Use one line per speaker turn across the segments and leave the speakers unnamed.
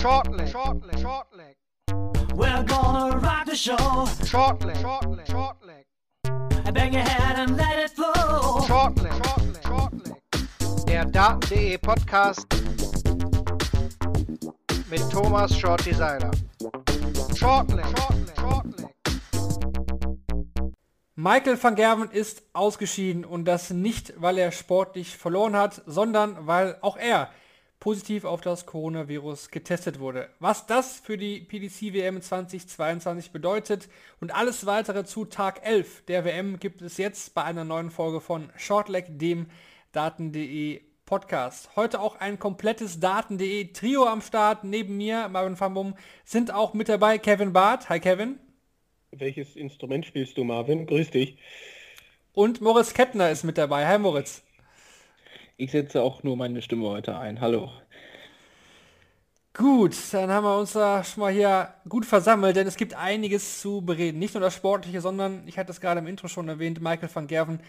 Shortleg, shortleg, shortleg.
We're gonna rock the show.
Shortleg, shortleg, shortleg.
Bang your head and let it flow.
Shortleg, shortleg, shortleg. Der Daten.de Podcast mit Thomas Shorty Seiler. Shortleg, shortleg, shortleg.
Michael van Gerven ist ausgeschieden und das nicht, weil er sportlich verloren hat, sondern weil auch er positiv auf das Coronavirus getestet wurde. Was das für die PDC WM 2022 bedeutet und alles weitere zu Tag 11 der WM gibt es jetzt bei einer neuen Folge von Shortleg, dem Daten.de Podcast. Heute auch ein komplettes Daten.de Trio am Start. Neben mir, Marvin Fambum, sind auch mit dabei Kevin Barth. Hi Kevin.
Welches Instrument spielst du, Marvin? Grüß dich.
Und Moritz Kettner ist mit dabei. Hi Moritz.
Ich setze auch nur meine Stimme heute ein. Hallo.
Gut, dann haben wir uns da schon mal hier gut versammelt, denn es gibt einiges zu bereden. Nicht nur das Sportliche, sondern, ich hatte es gerade im Intro schon erwähnt, Michael van Gerven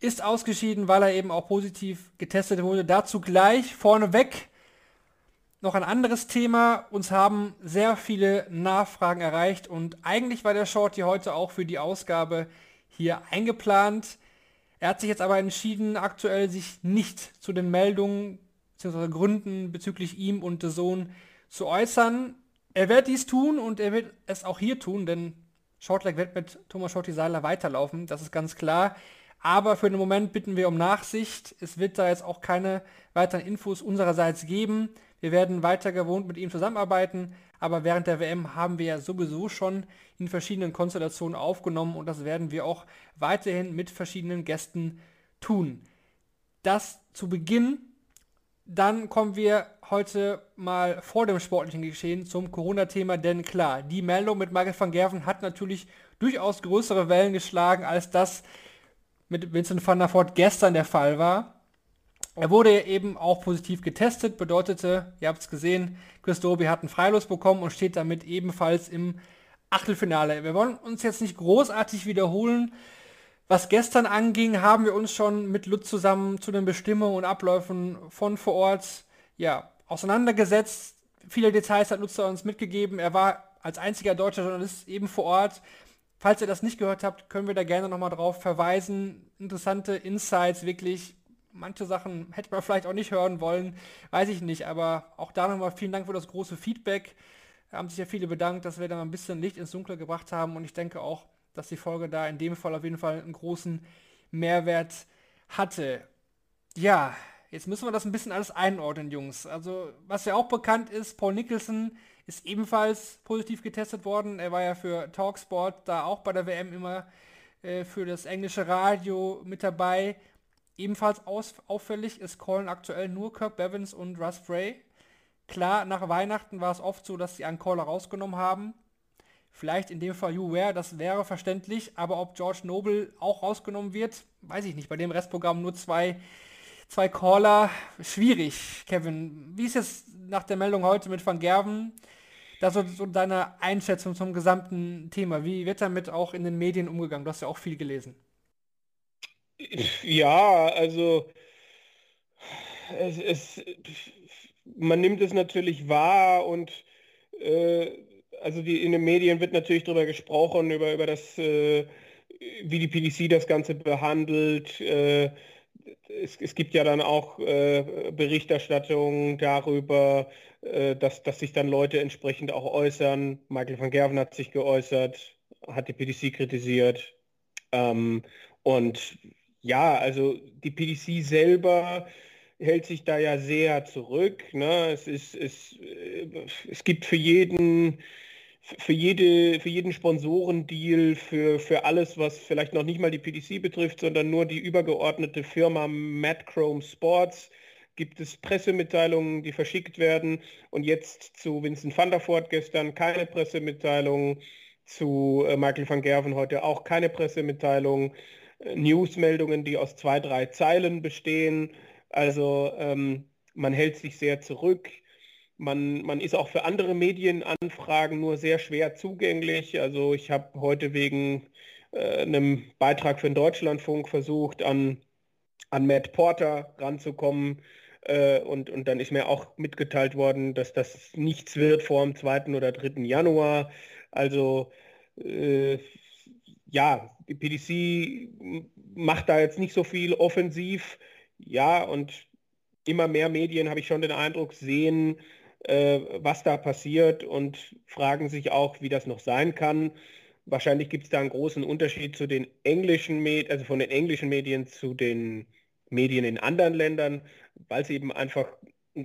ist ausgeschieden, weil er eben auch positiv getestet wurde. Dazu gleich vorneweg noch ein anderes Thema. Uns haben sehr viele Nachfragen erreicht und eigentlich war der Short hier heute auch für die Ausgabe hier eingeplant. Er hat sich jetzt aber entschieden, aktuell sich nicht zu den Meldungen bzw. Gründen bezüglich ihm und der Sohn zu äußern. Er wird dies tun und er wird es auch hier tun, denn Shortleg wird mit Thomas Shorty Seiler weiterlaufen, das ist ganz klar. Aber für den Moment bitten wir um Nachsicht. Es wird da jetzt auch keine weiteren Infos unsererseits geben. Wir werden weiter gewohnt mit ihm zusammenarbeiten, aber während der WM haben wir ja sowieso schon in verschiedenen Konstellationen aufgenommen und das werden wir auch weiterhin mit verschiedenen Gästen tun. Das zu Beginn. Dann kommen wir heute mal vor dem sportlichen Geschehen zum Corona-Thema, denn klar, die Meldung mit Michael van Gerven hat natürlich durchaus größere Wellen geschlagen, als das mit Vincent van der Voort gestern der Fall war. Er wurde eben auch positiv getestet, bedeutete, ihr habt es gesehen, Chris Doby hat einen Freilos bekommen und steht damit ebenfalls im Achtelfinale. Wir wollen uns jetzt nicht großartig wiederholen. Was gestern anging, haben wir uns schon mit Lutz zusammen zu den Bestimmungen und Abläufen von vor Ort ja, auseinandergesetzt. Viele Details hat Lutz uns mitgegeben. Er war als einziger deutscher Journalist eben vor Ort. Falls ihr das nicht gehört habt, können wir da gerne nochmal drauf verweisen. Interessante Insights, wirklich manche Sachen hätte man vielleicht auch nicht hören wollen, weiß ich nicht, aber auch da nochmal vielen Dank für das große Feedback. Da haben sich ja viele bedankt, dass wir da mal ein bisschen Licht ins Dunkle gebracht haben und ich denke auch, dass die Folge da in dem Fall auf jeden Fall einen großen Mehrwert hatte. Ja, jetzt müssen wir das ein bisschen alles einordnen, Jungs. Also, was ja auch bekannt ist, Paul Nicholson ist ebenfalls positiv getestet worden. Er war ja für Talksport da auch bei der WM immer äh, für das englische Radio mit dabei. Ebenfalls auffällig ist Callen aktuell nur Kirk Bevins und Russ Bray. Klar, nach Weihnachten war es oft so, dass sie einen Caller rausgenommen haben. Vielleicht in dem Fall You Ware, das wäre verständlich, aber ob George Noble auch rausgenommen wird, weiß ich nicht. Bei dem Restprogramm nur zwei, zwei Caller, schwierig. Kevin, wie ist es nach der Meldung heute mit Van Gerven? Da so, so deine Einschätzung zum gesamten Thema. Wie wird damit auch in den Medien umgegangen? Du hast ja auch viel gelesen.
Ja, also es, es, man nimmt es natürlich wahr und äh, also die, in den Medien wird natürlich darüber gesprochen, über, über das, äh, wie die PDC das Ganze behandelt. Äh, es, es, gibt ja dann auch äh, Berichterstattung darüber, äh, dass, dass sich dann Leute entsprechend auch äußern. Michael van Gerven hat sich geäußert, hat die PDC kritisiert. Ähm, und ja, also die PDC selber hält sich da ja sehr zurück. Ne? Es, ist, es, äh, es gibt für jeden, für, jede, für jeden Sponsorendeal, für, für alles, was vielleicht noch nicht mal die PDC betrifft, sondern nur die übergeordnete Firma Mad Chrome Sports, gibt es Pressemitteilungen, die verschickt werden. Und jetzt zu Vincent van der Voort gestern keine Pressemitteilung, zu äh, Michael van Gerven heute auch keine Pressemitteilung. Newsmeldungen, die aus zwei, drei Zeilen bestehen. Also ähm, man hält sich sehr zurück. Man, man ist auch für andere Medienanfragen nur sehr schwer zugänglich. Also ich habe heute wegen äh, einem Beitrag für den Deutschlandfunk versucht, an, an Matt Porter ranzukommen. Äh, und, und dann ist mir auch mitgeteilt worden, dass das nichts wird vor dem 2. oder 3. Januar. Also äh, ja, die PDC macht da jetzt nicht so viel offensiv. Ja, und immer mehr Medien, habe ich schon den Eindruck, sehen, äh, was da passiert und fragen sich auch, wie das noch sein kann. Wahrscheinlich gibt es da einen großen Unterschied zu den englischen Medien, also von den englischen Medien zu den Medien in anderen Ländern, weil es eben einfach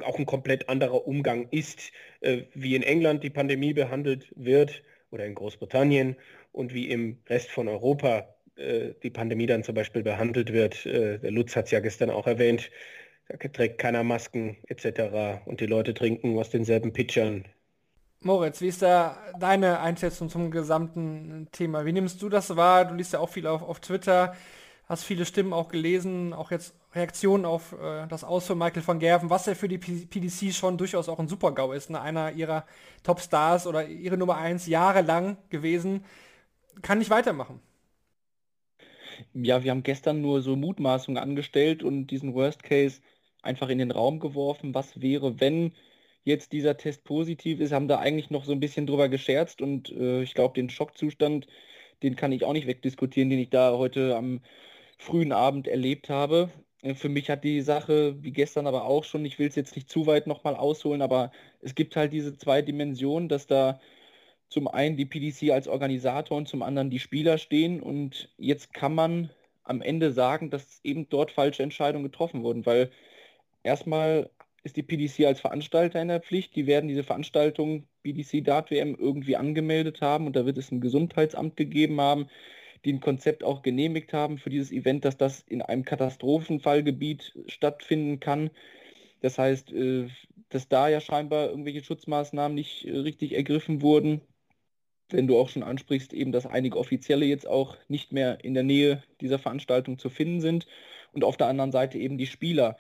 auch ein komplett anderer Umgang ist, äh, wie in England die Pandemie behandelt wird oder in Großbritannien und wie im Rest von Europa äh, die Pandemie dann zum Beispiel behandelt wird. Äh, der Lutz hat es ja gestern auch erwähnt, da trägt keiner Masken etc. Und die Leute trinken aus denselben Pitchern.
Moritz, wie ist da deine Einschätzung zum gesamten Thema? Wie nimmst du das wahr? Du liest ja auch viel auf, auf Twitter, hast viele Stimmen auch gelesen, auch jetzt Reaktionen auf äh, das Aus von Michael van Gerven, was ja für die PDC schon durchaus auch ein Super-GAU ist, ne? einer ihrer Top-Stars oder ihre Nummer 1 jahrelang gewesen, kann nicht weitermachen.
Ja, wir haben gestern nur so Mutmaßungen angestellt und diesen Worst Case einfach in den Raum geworfen. Was wäre, wenn jetzt dieser Test positiv ist? Haben da eigentlich noch so ein bisschen drüber gescherzt und äh, ich glaube, den Schockzustand, den kann ich auch nicht wegdiskutieren, den ich da heute am frühen Abend erlebt habe. Äh, für mich hat die Sache, wie gestern aber auch schon, ich will es jetzt nicht zu weit nochmal ausholen, aber es gibt halt diese zwei Dimensionen, dass da zum einen die PDC als Organisator und zum anderen die Spieler stehen. Und jetzt kann man am Ende sagen, dass eben dort falsche Entscheidungen getroffen wurden, weil erstmal ist die PDC als Veranstalter in der Pflicht. Die werden diese Veranstaltung BDC Dart WM irgendwie angemeldet haben und da wird es ein Gesundheitsamt gegeben haben, die ein Konzept auch genehmigt haben für dieses Event, dass das in einem Katastrophenfallgebiet stattfinden kann. Das heißt, äh, dass da ja scheinbar irgendwelche Schutzmaßnahmen nicht äh, richtig ergriffen wurden. Wenn du auch schon ansprichst, eben, dass einige Offizielle jetzt auch nicht mehr in der Nähe dieser Veranstaltung zu finden sind. Und auf der anderen Seite eben die Spieler,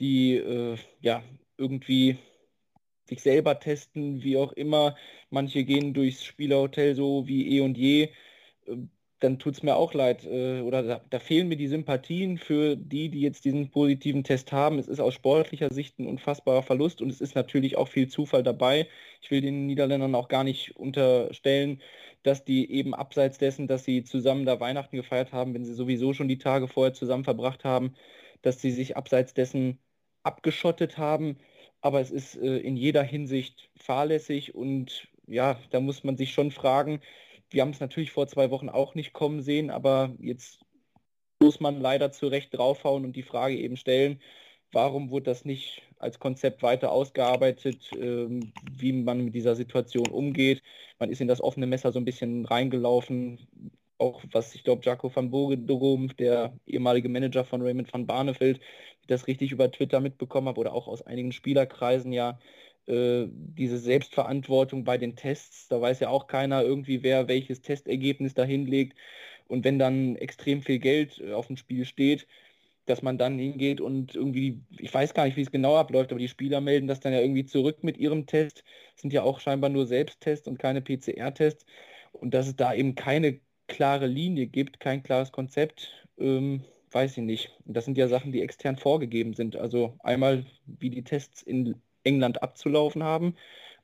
die äh, ja irgendwie sich selber testen, wie auch immer. Manche gehen durchs Spielerhotel so wie eh und je. Ähm, dann tut es mir auch leid. Äh, oder da, da, fehlen mir die Sympathien für die, die jetzt diesen positiven Test haben. Es ist aus sportlicher Sicht ein unfassbarer Verlust und es ist natürlich auch viel Zufall dabei. Ich will den Niederländern auch gar nicht unterstellen, dass die eben abseits dessen, dass sie zusammen da Weihnachten gefeiert haben, wenn sie sowieso schon die Tage vorher zusammen verbracht haben, dass sie sich abseits dessen abgeschottet haben. Aber es ist äh, in jeder Hinsicht fahrlässig und ja, da muss man sich schon fragen, wir haben es natürlich vor zwei Wochen auch nicht kommen sehen, aber jetzt muss man leider zu Recht draufhauen und die Frage eben stellen, warum wurde das nicht als Konzept weiter ausgearbeitet, ähm, wie man mit dieser Situation umgeht. Man ist in das offene Messer so ein bisschen reingelaufen, auch was ich glaube, Jaco van Bogendrom, der ehemalige Manager von Raymond van Barneveld, das richtig über Twitter mitbekommen habe oder auch aus einigen Spielerkreisen ja äh, diese Selbstverantwortung bei den Tests. Da weiß ja auch keiner irgendwie, wer welches Testergebnis da hinlegt. Und wenn dann extrem viel Geld äh, auf dem Spiel steht, dass man dann hingeht und irgendwie, ich weiß gar nicht, wie es genau abläuft, aber die Spieler melden das dann ja irgendwie zurück mit ihrem Test. Das sind ja auch scheinbar nur Selbsttests und keine PCR-Tests. Und dass es da eben keine klare Linie gibt, kein klares Konzept, ähm, weiß ich nicht. Das sind ja Sachen, die extern vorgegeben sind. Also einmal, wie die Tests in England abzulaufen haben.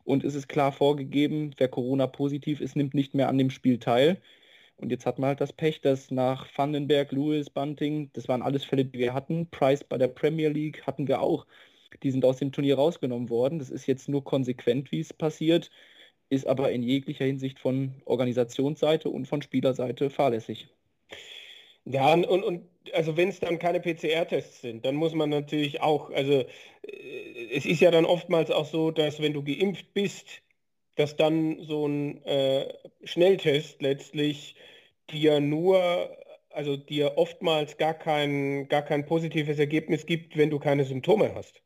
Und es ist klar vorgegeben, wer Corona-positiv ist, nimmt nicht mehr an dem Spiel teil. Und jetzt hat man halt das Pech, dass nach Vandenberg, Lewis, Bunting, das waren alles Fälle, die wir hatten. Price bei der Premier League hatten wir auch. Die sind aus dem Turnier rausgenommen worden. Das ist jetzt nur konsequent, wie es passiert, ist aber in jeglicher Hinsicht von Organisationsseite und von Spielerseite fahrlässig.
Ja, und, und also wenn es dann keine PCR-Tests sind, dann muss man natürlich auch, also äh, es ist ja dann oftmals auch so, dass wenn du geimpft bist, dass dann so ein äh, Schnelltest letztlich dir nur, also dir oftmals gar kein, gar kein positives Ergebnis gibt, wenn du keine Symptome hast.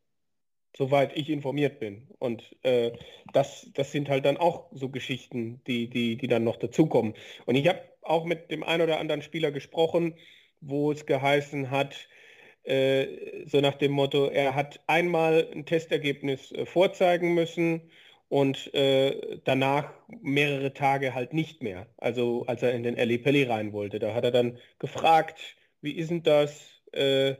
Soweit ich informiert bin. Und äh, das, das sind halt dann auch so Geschichten, die, die, die dann noch dazukommen. Und ich habe auch mit dem einen oder anderen Spieler gesprochen, wo es geheißen hat, äh, so nach dem Motto, er hat einmal ein Testergebnis äh, vorzeigen müssen und äh, danach mehrere Tage halt nicht mehr. Also als er in den Ali Pelli rein wollte, da hat er dann gefragt, wie ist denn das? Äh,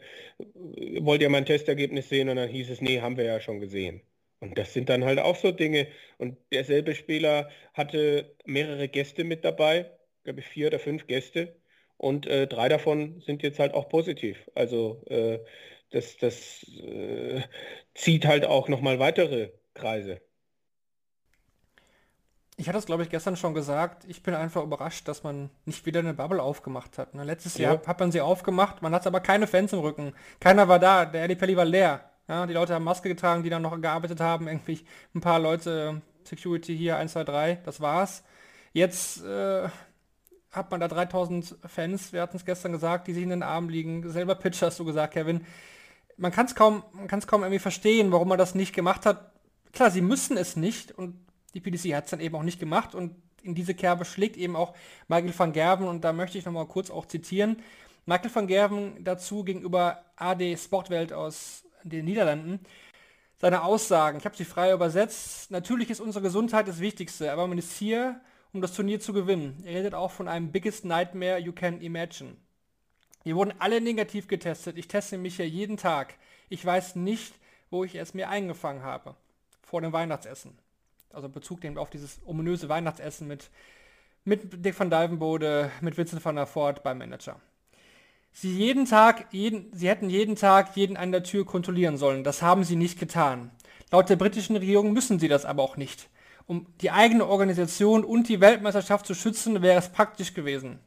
wollt ihr mein Testergebnis sehen? Und dann hieß es, nee, haben wir ja schon gesehen. Und das sind dann halt auch so Dinge. Und derselbe Spieler hatte mehrere Gäste mit dabei, glaube ich vier oder fünf Gäste. Und äh, drei davon sind jetzt halt auch positiv. Also äh, das, das äh, zieht halt auch nochmal weitere Kreise.
Ich hatte es, glaube ich, gestern schon gesagt. Ich bin einfach überrascht, dass man nicht wieder eine Bubble aufgemacht hat. Ne? Letztes
Ja.
Jahr hat man sie aufgemacht, man hat aber keine Fans im Rücken. Keiner war da, der Eddie Pelli war leer. Ja, die Leute haben Maske getragen, die dann noch gearbeitet haben. Irgendwie ein paar Leute, Security hier, 1, 2, 3, das war's. Jetzt äh, hat man da 3000 Fans, wir hatten es gestern gesagt, die sich in den Armen liegen. Selber Pitcher hast du gesagt, Kevin. Man kann es kaum, man kann es kaum irgendwie verstehen, warum man das nicht gemacht hat. Klar, sie müssen es nicht und die PDC hat es dann eben auch nicht gemacht und in diese Kerbe schlägt eben auch Michael van Gerven und da möchte ich nochmal kurz auch zitieren. Michael van Gerven dazu gegenüber AD Sportwelt aus den Niederlanden. Seine Aussagen, ich habe sie frei übersetzt, natürlich ist unsere Gesundheit das Wichtigste, aber man ist hier, um das Turnier zu gewinnen. Er redet auch von einem biggest nightmare you can imagine. Wir wurden alle negativ getestet. Ich teste mich ja jeden Tag. Ich weiß nicht, wo ich es mir eingefangen habe. Vor dem Weihnachtsessen. Also Bezug nimmt auf dieses ominöse Weihnachtsessen mit, mit Dick van Dijvenbode, mit Vincent van der Voort beim Manager. Sie jeden Tag, jeden, sie hätten jeden Tag jeden an der Tür kontrollieren sollen. Das haben sie nicht getan. Laut der britischen Regierung müssen sie das aber auch nicht. Um die eigene Organisation und die Weltmeisterschaft zu schützen, wäre es praktisch gewesen.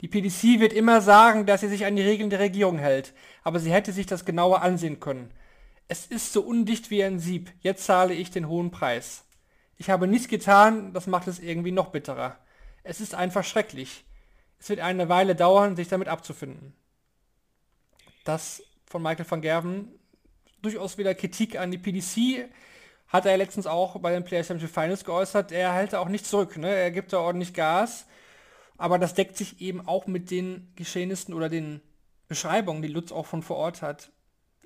Die PDC wird immer sagen, dass sie sich an die Regeln der Regierung hält, aber sie hätte sich das genauer ansehen können. Es ist so undicht wie ein Sieb. Jetzt zahle ich den hohen Preis. Ich habe nichts getan, das macht es irgendwie noch bitterer. Es ist einfach schrecklich. Es wird eine Weile dauern, sich damit abzufinden. Das von Michael van Gerven durchaus wieder Kritik an die PDC hat er letztens auch bei den Players Championship Finals geäußert. Er hält auch nicht zurück, ne? Er gibt da ordentlich Gas. Aber das deckt sich eben auch mit den Geschehnissen oder den Beschreibungen, die Lutz auch von vor Ort hat,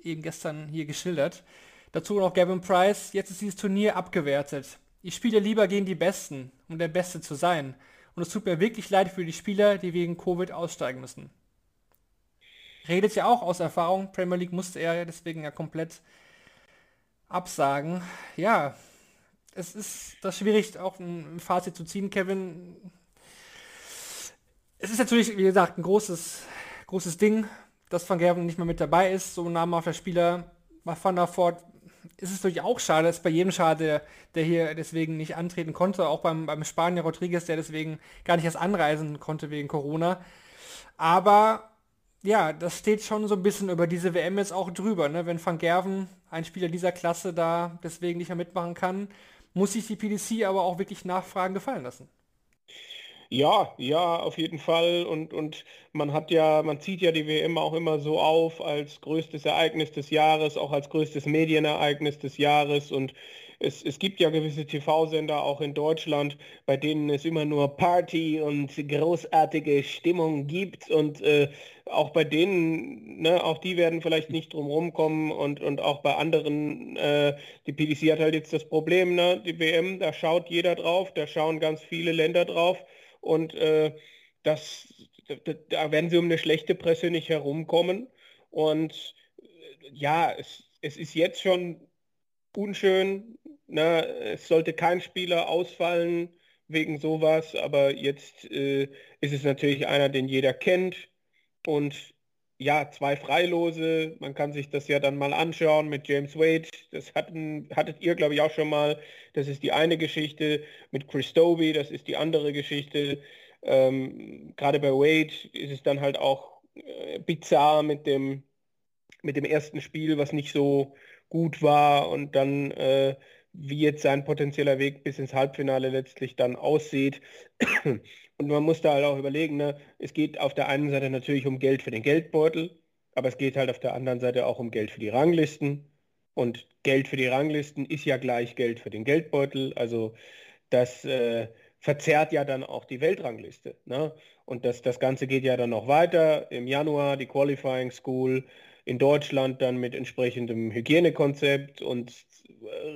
eben gestern hier geschildert. Dazu noch Gavin Price. Jetzt ist dieses Turnier abgewertet. Ich spiele lieber gegen die Besten, um der Beste zu sein. Und es tut mir wirklich leid für die Spieler, die wegen Covid aussteigen müssen. Redet ja auch aus Erfahrung. Premier League musste er ja deswegen ja komplett absagen. Ja, es ist das schwierig, auch ein Fazit zu ziehen, Kevin. Es ist natürlich, wie gesagt, ein großes, großes Ding, dass Van Gerven nicht mehr mit dabei ist. So ein namhafter Spieler. Bei Van der Voort ist es natürlich auch schade, ist bei jedem schade, der, der hier deswegen nicht antreten konnte. Auch beim, beim Spanier Rodriguez, der deswegen gar nicht erst anreisen konnte wegen Corona. Aber ja, das steht schon so ein bisschen über diese WM jetzt auch drüber. Ne? Wenn Van Gerven, ein Spieler dieser Klasse, da deswegen nicht mehr mitmachen kann, muss sich die PDC aber auch wirklich Nachfragen gefallen lassen.
Ja, ja, auf jeden Fall. Und, und man hat ja, man zieht ja die WM auch immer so auf als größtes Ereignis des Jahres, auch als größtes Medienereignis des Jahres. Und es, es gibt ja gewisse TV-Sender auch in Deutschland, bei denen es immer nur Party und großartige Stimmung gibt. Und äh, auch bei denen, ne, auch die werden vielleicht nicht drum rumkommen und, und auch bei anderen, äh, die PDC hat halt jetzt das Problem, ne, die WM, da schaut jeder drauf, da schauen ganz viele Länder drauf. Und äh, das, da, werden sie um eine schlechte Presse nicht herumkommen. Und äh, ja, es, es ist jetzt schon unschön. Ne? Es sollte kein Spieler ausfallen wegen sowas, aber jetzt äh, ist es natürlich einer, den jeder kennt. Und ja, zwei Freilose, man kann sich das ja dann mal anschauen mit James Wade. Das hatten, hattet ihr, glaube ich, auch schon mal. Das ist die eine Geschichte. Mit Chris Doby, das ist die andere Geschichte. Ähm, Gerade bei Wade ist es dann halt auch äh, bizarr mit dem, mit dem ersten Spiel, was nicht so gut war und dann äh, wie jetzt sein potenzieller Weg bis ins Halbfinale letztlich dann aussieht. Und man muss da halt auch überlegen, ne? es geht auf der einen Seite natürlich um Geld für den Geldbeutel, aber es geht halt auf der anderen Seite auch um Geld für die Ranglisten. Und Geld für die Ranglisten ist ja gleich Geld für den Geldbeutel. Also das äh, verzerrt ja dann auch die Weltrangliste. Ne? Und das, das Ganze geht ja dann noch weiter. Im Januar die Qualifying School, in Deutschland dann mit entsprechendem Hygienekonzept und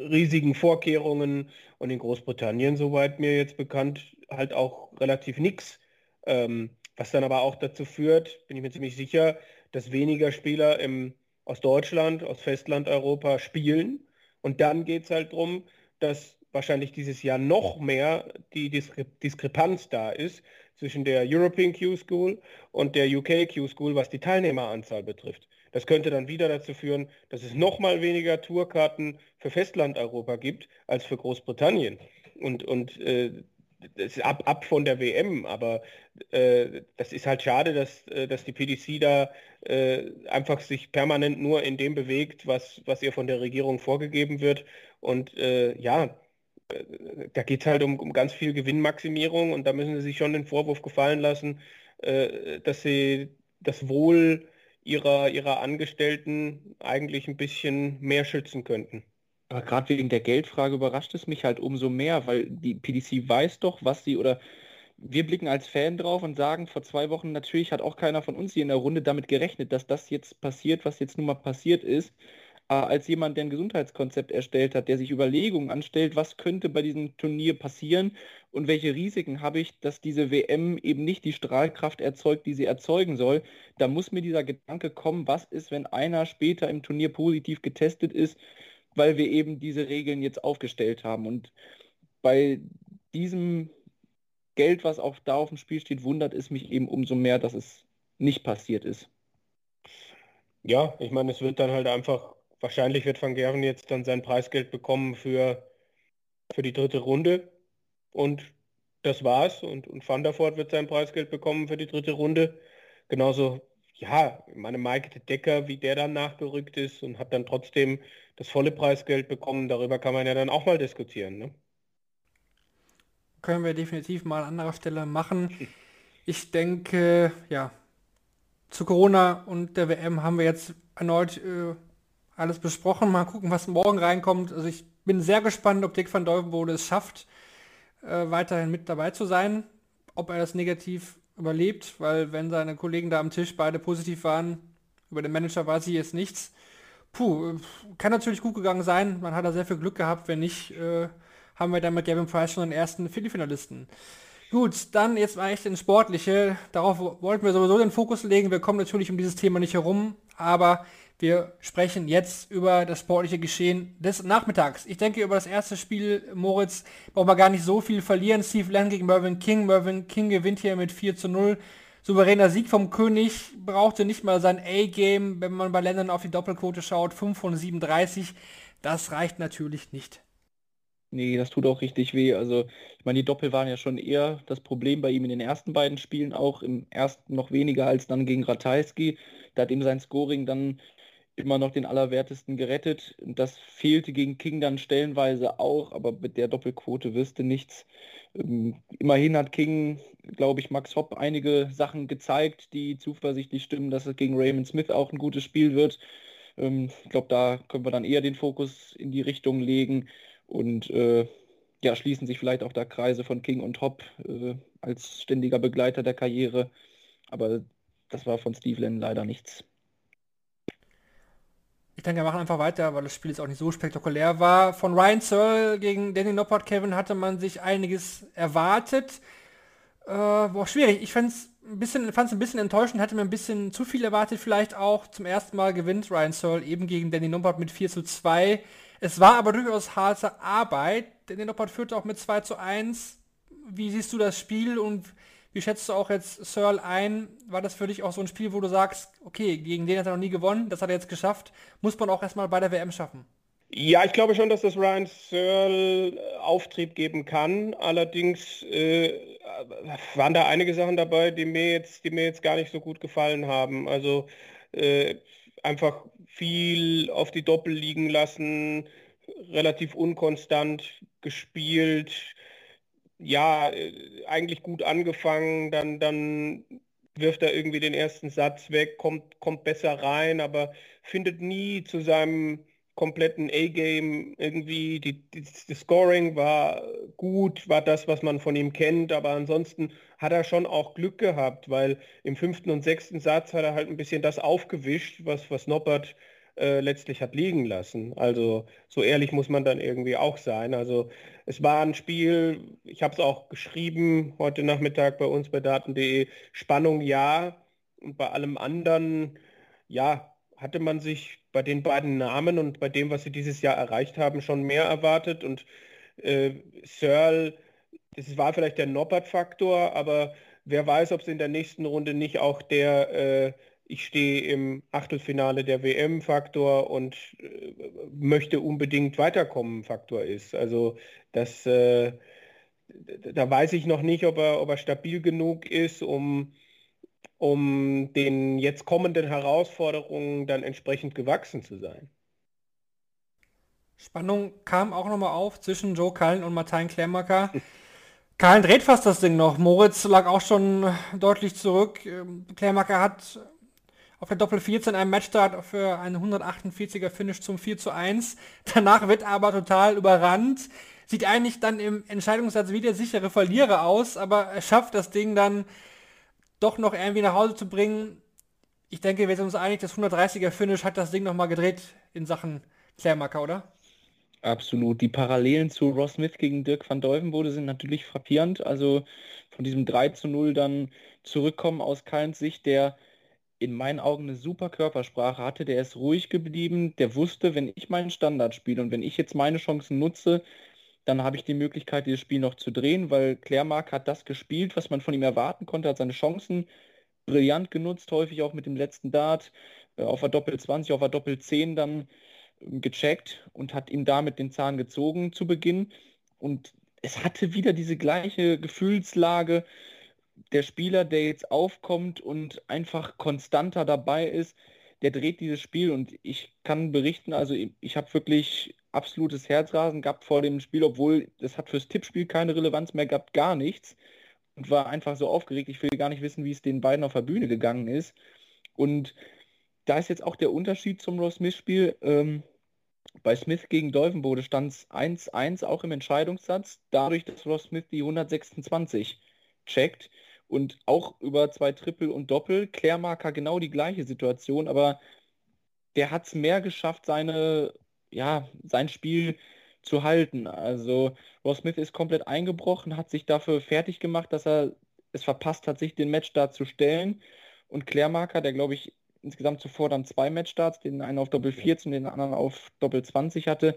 riesigen Vorkehrungen und in Großbritannien, soweit mir jetzt bekannt, halt auch relativ nix. Ähm, was dann aber auch dazu führt, bin ich mir ziemlich sicher, dass weniger Spieler im, aus Deutschland, aus Festlandeuropa spielen. Und dann geht es halt darum, dass wahrscheinlich dieses Jahr noch mehr die Diskre Diskrepanz da ist zwischen der European Q-School und der UK Q-School, was die Teilnehmeranzahl betrifft. Das könnte dann wieder dazu führen, dass es noch mal weniger Tourkarten für Festlandeuropa gibt als für Großbritannien. Und, und äh, das ist ab, ab von der WM, aber äh, das ist halt schade, dass, äh, dass die PDC da äh, einfach sich permanent nur in dem bewegt, was, was ihr von der Regierung vorgegeben wird. Und äh, ja, äh, da geht es halt um, um ganz viel Gewinnmaximierung und da müssen sie sich schon den Vorwurf gefallen lassen, äh, dass sie das Wohl ihrer, ihrer Angestellten eigentlich ein bisschen mehr schützen könnten.
Aber gerade wegen der Geldfrage überrascht es mich halt umso mehr, weil die PDC weiß doch, was sie oder wir blicken als Fan drauf und sagen, vor zwei Wochen natürlich hat auch keiner von uns hier in der Runde damit gerechnet, dass das jetzt passiert, was jetzt nun mal passiert ist. Äh, als jemand, der ein Gesundheitskonzept erstellt hat, der sich Überlegungen anstellt, was könnte bei diesem Turnier passieren und welche Risiken habe ich, dass diese WM eben nicht die Strahlkraft erzeugt, die sie erzeugen soll, da muss mir dieser Gedanke kommen, was ist, wenn einer später im Turnier positiv getestet ist, weil wir eben diese Regeln jetzt aufgestellt haben. Und bei diesem Geld, was auch da auf dem Spiel steht, wundert es mich eben umso mehr, dass es nicht passiert ist.
Ja, ich meine, es wird dann halt einfach Wahrscheinlich wird Van Gerven jetzt dann sein Preisgeld bekommen für, für die dritte Runde. Und das war's. Und, und Van der Voort wird sein Preisgeld bekommen für die dritte Runde. Genauso, ja, meine Mike Decker, wie der dann nachgerückt ist und hat dann trotzdem das volle Preisgeld bekommen. Darüber kann man ja dann auch mal diskutieren. Ne?
Können wir definitiv mal an anderer Stelle machen. Ich denke, ja, zu Corona und der WM haben wir jetzt erneut äh, alles besprochen. Mal gucken, was morgen reinkommt. Also ich bin sehr gespannt, ob Dick van Dolvenbode es schafft, äh, weiterhin mit dabei zu sein. Ob er das negativ überlebt, weil wenn seine Kollegen da am Tisch beide positiv waren, über den Manager weiß ich jetzt nichts. Puh, kann natürlich gut gegangen sein. Man hat da sehr viel Glück gehabt. Wenn nicht, äh, haben wir dann mit Gavin Price schon den ersten Viertelfinalisten. Gut, dann jetzt mal echt ins Sportliche. Darauf wollten wir sowieso den Fokus legen. Wir kommen natürlich um dieses Thema nicht herum, aber wir sprechen jetzt über das sportliche Geschehen des Nachmittags. Ich denke, über das erste Spiel, Moritz, brauchen wir gar nicht so viel verlieren. Steve Land gegen Mervyn King. Mervyn King gewinnt hier mit 4 zu 0. Souveräner Sieg vom König, brauchte nicht mal sein A-Game, wenn man bei Ländern auf die Doppelquote schaut, 5 von 37. Das reicht natürlich nicht.
Nee, das tut auch richtig weh. Also, ich meine, die Doppel waren ja schon eher das Problem bei ihm in den ersten beiden Spielen, auch im ersten noch weniger als dann gegen Ratajski. Da hat ihm sein Scoring dann immer noch den Allerwertesten gerettet. Das fehlte gegen King dann stellenweise auch, aber mit der Doppelquote wirst du nichts. Ähm, immerhin hat King, glaube ich, Max Hopp einige Sachen gezeigt, die zuversichtlich stimmen, dass es gegen Raymond Smith auch ein gutes Spiel wird. Ähm, ich glaube, da können wir dann eher den Fokus in die Richtung legen und äh, ja, schließen sich vielleicht auch da Kreise von King und Hopp äh, als ständiger Begleiter der Karriere. Aber das war von Steve Lennon leider nichts.
Ich denke, wir machen einfach weiter, weil das Spiel jetzt auch nicht so spektakulär war. Von Ryan Searle gegen Danny Noppert, Kevin, hatte man sich einiges erwartet. Äh, boah, schwierig. Ich fand es ein bisschen, fand's ein bisschen enttäuschend, hatte mir ein bisschen zu viel erwartet vielleicht auch. Zum ersten Mal gewinnt Ryan Searle eben gegen Danny Noppert mit 4 zu 2. Es war aber durchaus harte Arbeit. Danny Noppert führte auch mit 2 zu 1. Wie siehst du das Spiel und wie schätzt du auch jetzt Searle ein? War das für dich auch so ein Spiel, wo du sagst, okay, gegen den hat er noch nie gewonnen, das hat er jetzt geschafft, muss man auch erstmal bei der WM schaffen?
Ja, ich glaube schon, dass das Ryan Searle äh, Auftrieb geben kann. Allerdings äh, waren da einige Sachen dabei, die mir jetzt, die mir jetzt gar nicht so gut gefallen haben. Also äh, einfach viel auf die Doppel liegen lassen, relativ unkonstant gespielt, ja, äh, eigentlich gut angefangen, dann, dann wirft er irgendwie den ersten Satz weg, kommt, kommt besser rein, aber findet nie zu seinem kompletten A-Game irgendwie, die, die, die, Scoring war gut, war das, was man von ihm kennt, aber ansonsten hat er schon auch Glück gehabt, weil im fünften und sechsten Satz hat er halt ein bisschen das aufgewischt, was, was Noppert äh, letztlich hat liegen lassen. Also so ehrlich muss man dann irgendwie auch sein. Also es war ein Spiel, ich habe es auch geschrieben heute Nachmittag bei uns bei daten.de, Spannung ja und bei allem anderen ja, hatte man sich bei den beiden Namen und bei dem, was sie dieses Jahr erreicht haben, schon mehr erwartet. Und äh, Searle, das war vielleicht der Noppert-Faktor, aber wer weiß, ob es in der nächsten Runde nicht auch der äh, ich stehe im Achtelfinale der WM-Faktor und äh, möchte unbedingt weiterkommen Faktor ist. Also das, äh, da weiß ich noch nicht, ob er, ob er stabil genug ist, um, um den jetzt kommenden Herausforderungen dann entsprechend gewachsen zu sein.
Spannung kam auch nochmal auf zwischen Joe Cullen und Martin Klemmacker. Cullen dreht fast das Ding noch. Moritz lag auch schon deutlich zurück. Klemmacker hat auf der Doppel 14 einem Matchstart für einen 148er Finish zum 4 zu 1. Danach wird aber total überrannt. Sieht eigentlich dann im Entscheidungssatz wie der sichere Verlierer aus, aber er schafft das Ding dann doch noch irgendwie nach Hause zu bringen. Ich denke, wir sind uns einig, das 130er Finish hat das Ding nochmal gedreht in Sachen Klärmarker, oder?
Absolut. Die Parallelen zu Ross Smith gegen Dirk van Deuvenbode sind natürlich frappierend. Also von diesem 3 zu 0 dann zurückkommen aus Kallens Sicht, der in meinen Augen eine super Körpersprache hatte. Der ist ruhig geblieben. Der wusste, wenn ich meinen Standard spiele und wenn ich jetzt meine Chancen nutze, dann habe ich die Möglichkeit, dieses Spiel noch zu drehen, weil Klärmark hat das gespielt, was man von ihm erwarten konnte, hat seine Chancen brillant genutzt, häufig auch mit dem letzten Dart äh, auf der Doppel 20, auf der Doppel 10 dann äh, gecheckt und hat ihm damit den Zahn gezogen zu Beginn. Und es hatte wieder diese gleiche Gefühlslage, der Spieler, der jetzt aufkommt und einfach konstanter dabei ist, der dreht dieses Spiel und ich kann berichten, also ich habe wirklich absolutes Herzrasen gehabt vor dem Spiel, obwohl das hat fürs Tippspiel keine Relevanz mehr gehabt, gar nichts und war einfach so aufgeregt. Ich will gar nicht wissen, wie es den beiden auf der Bühne gegangen ist. Und da ist jetzt auch der Unterschied zum Ross Smith-Spiel. Ähm, bei Smith gegen Dolvenbode stand es 1-1 auch im Entscheidungssatz, dadurch, dass Ross Smith die 126 checkt und auch über zwei Triple und Doppel. Klärmarker genau die gleiche Situation, aber der hat es mehr geschafft, seine, ja, sein Spiel zu halten. Also Ross Smith ist komplett eingebrochen, hat sich dafür fertig gemacht, dass er es verpasst hat, sich den Matchstart zu stellen. Und Klärmarker, der glaube ich insgesamt zuvor dann zwei Matchstarts, den einen auf Doppel 14, den anderen auf Doppel 20 hatte,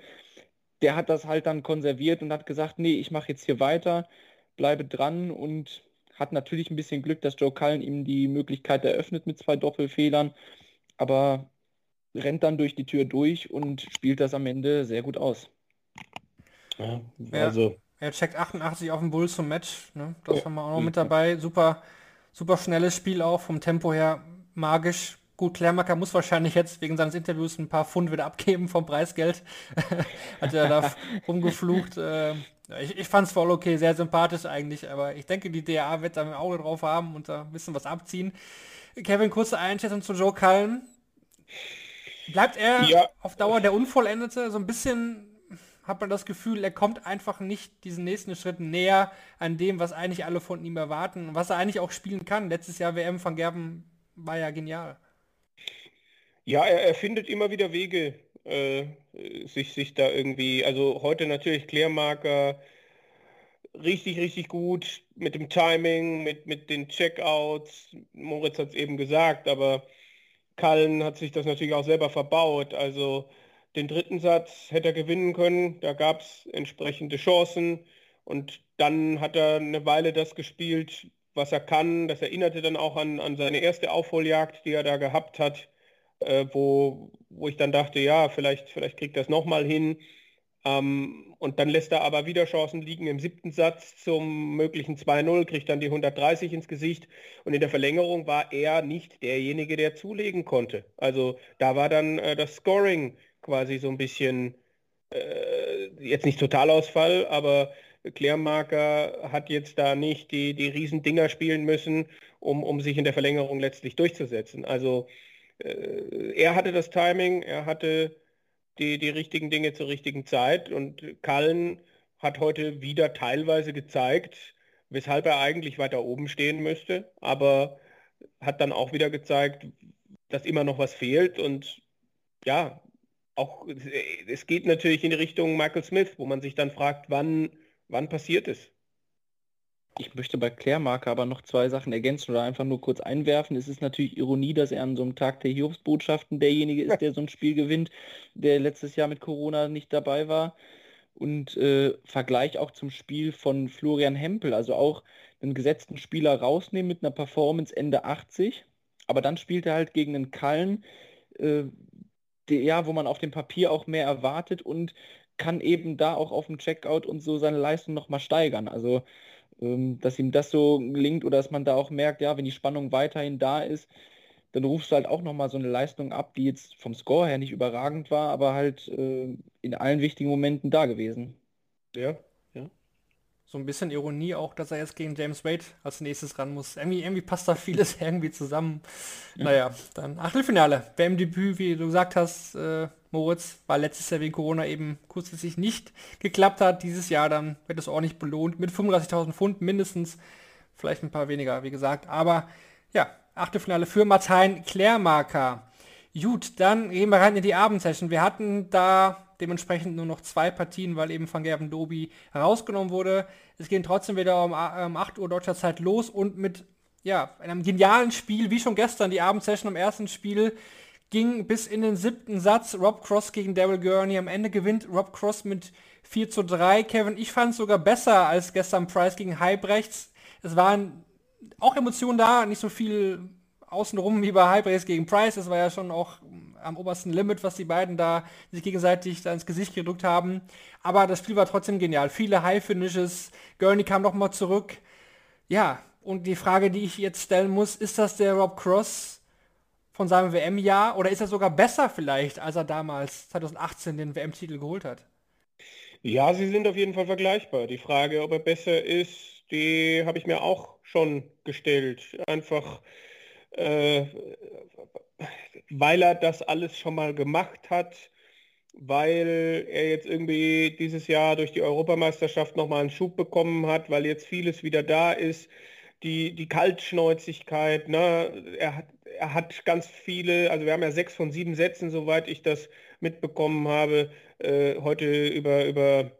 der hat das halt dann konserviert und hat gesagt, nee, ich mache jetzt hier weiter, bleibe dran und hat natürlich ein bisschen Glück, dass Joe Cullen ihm die Möglichkeit eröffnet mit zwei Doppelfehlern, aber rennt dann durch die Tür durch und spielt das am Ende sehr gut aus.
Ja, also. Er checkt 88 auf dem Bulls zum Match. Ne? Das ja, haben wir auch noch mit dabei. Super, super schnelles Spiel auch, vom Tempo her magisch. Gut, Klärmacker muss wahrscheinlich jetzt wegen seines Interviews ein paar Pfund wieder abgeben vom Preisgeld. Hat er da rumgeflucht. Äh, ich, ich fand es voll okay, sehr sympathisch eigentlich, aber ich denke, die DA wird da ein Auge drauf haben und da ein bisschen was abziehen. Kevin, kurze Einschätzung zu Joe Cullen. Bleibt er ja. auf Dauer der Unvollendete? So ein bisschen hat man das Gefühl, er kommt einfach nicht diesen nächsten Schritt näher an dem, was eigentlich alle von ihm erwarten und was er eigentlich auch spielen kann. Letztes Jahr WM von Gerben war ja genial.
Ja, er, er findet immer wieder Wege, äh, sich, sich da irgendwie, also heute natürlich Klärmarker, richtig, richtig gut mit dem Timing, mit, mit den Checkouts. Moritz hat es eben gesagt, aber Kallen hat sich das natürlich auch selber verbaut. Also den dritten Satz hätte er gewinnen können, da gab es entsprechende Chancen und dann hat er eine Weile das gespielt, was er kann. Das erinnerte dann auch an, an seine erste Aufholjagd, die er da gehabt hat äh, wo, wo ich dann dachte, ja, vielleicht, vielleicht kriegt das nochmal hin. Ähm, und dann lässt er aber wieder Chancen liegen im siebten Satz zum möglichen 2-0, kriegt dann die 130 ins Gesicht. Und in der Verlängerung war er nicht derjenige, der zulegen konnte. Also da war dann äh, das Scoring quasi so ein bisschen, äh, jetzt nicht Totalausfall, aber Klärmarker hat jetzt da nicht die, die Riesendinger spielen müssen, um, um sich in der Verlängerung letztlich durchzusetzen. Also äh, er hatte das Timing, er hatte die, die richtigen Dinge zur richtigen Zeit und Kallen hat heute wieder teilweise gezeigt, weshalb er eigentlich weiter oben stehen müsste, aber hat dann auch wieder gezeigt, dass immer noch was fehlt und ja, auch es geht natürlich in die Richtung Michael Smith, wo man sich dann fragt, wann, wann passiert es?
Ich möchte bei Klärmarker aber noch zwei Sachen ergänzen oder einfach nur kurz einwerfen. Es ist natürlich Ironie, dass er an so einem Tag der Hiobsbotschaften derjenige ist, der so ein Spiel gewinnt, der letztes Jahr mit Corona nicht dabei war. Und äh, Vergleich auch zum Spiel von Florian Hempel, also auch einen gesetzten Spieler rausnehmen mit einer Performance Ende 80, aber dann spielt er halt gegen einen Kallen, äh, der, ja, wo man auf dem Papier auch mehr erwartet und kann eben da auch auf dem Checkout und so seine Leistung nochmal steigern. Also dass ihm das so gelingt oder dass man da auch merkt, ja, wenn die Spannung weiterhin da ist, dann rufst du halt auch nochmal so eine Leistung ab, die jetzt vom Score her nicht überragend war, aber halt äh, in allen wichtigen Momenten da gewesen.
Ja, ja.
So ein bisschen Ironie auch, dass er jetzt gegen James Wade als nächstes ran muss. Irgendwie, irgendwie passt da vieles irgendwie zusammen. Ja. Naja, dann Achtelfinale. WM-Debüt, wie du gesagt hast, äh, Moritz, war letztes Jahr wegen Corona eben kurzfristig nicht geklappt hat. Dieses Jahr dann wird es ordentlich belohnt mit 35.000 Pfund mindestens. Vielleicht ein paar weniger, wie gesagt. Aber ja, Achtelfinale für Martin Klärmarker. Gut, dann gehen wir rein in die Abendsession. Wir hatten da dementsprechend nur noch zwei Partien, weil eben Van Gerben Dobi herausgenommen wurde. Es ging trotzdem wieder um, um 8 Uhr deutscher Zeit los und mit ja, einem genialen Spiel, wie schon gestern, die Abendsession im ersten Spiel ging bis in den siebten Satz. Rob Cross gegen Daryl Gurney. Am Ende gewinnt Rob Cross mit 4 zu 3. Kevin, ich fand es sogar besser als gestern Price gegen Halbrechts. Es waren auch Emotionen da, nicht so viel außenrum wie bei Halbrechts gegen Price. Es war ja schon auch am obersten Limit, was die beiden da sich gegenseitig da ins Gesicht gedrückt haben. Aber das Spiel war trotzdem genial. Viele High Finishes. Gurney kam nochmal zurück. Ja, und die Frage, die ich jetzt stellen muss, ist das der Rob Cross von seinem WM-Jahr oder ist er sogar besser vielleicht, als er damals 2018 den WM-Titel geholt hat?
Ja, sie sind auf jeden Fall vergleichbar. Die Frage, ob er besser ist, die habe ich mir auch schon gestellt. Einfach, äh, weil er das alles schon mal gemacht hat, weil er jetzt irgendwie dieses Jahr durch die Europameisterschaft nochmal einen Schub bekommen hat, weil jetzt vieles wieder da ist. Die, die Kaltschnäuzigkeit, ne? er hat er hat ganz viele, also wir haben ja sechs von sieben Sätzen, soweit ich das mitbekommen habe, äh, heute über, über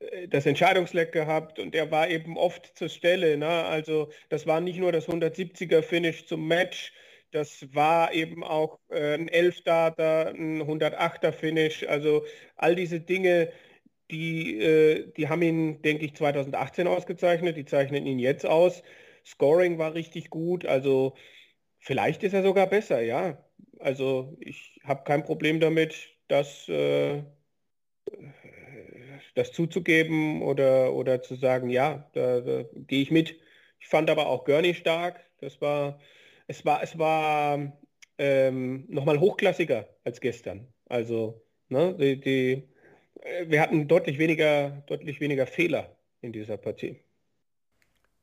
äh, das Entscheidungsleck gehabt und er war eben oft zur Stelle. Ne? Also das war nicht nur das 170er Finish zum Match, das war eben auch äh, ein 11-Starter, ein 108er Finish. Also all diese Dinge, die, äh, die haben ihn, denke ich, 2018 ausgezeichnet, die zeichnen ihn jetzt aus. Scoring war richtig gut, also Vielleicht ist er sogar besser, ja. Also ich habe kein Problem damit, das, äh, das zuzugeben oder, oder zu sagen, ja, da, da gehe ich mit. Ich fand aber auch Gurney stark. Das war, es war, es war ähm, nochmal hochklassiger als gestern. Also, ne, die, die, wir hatten deutlich weniger, deutlich weniger Fehler in dieser Partie.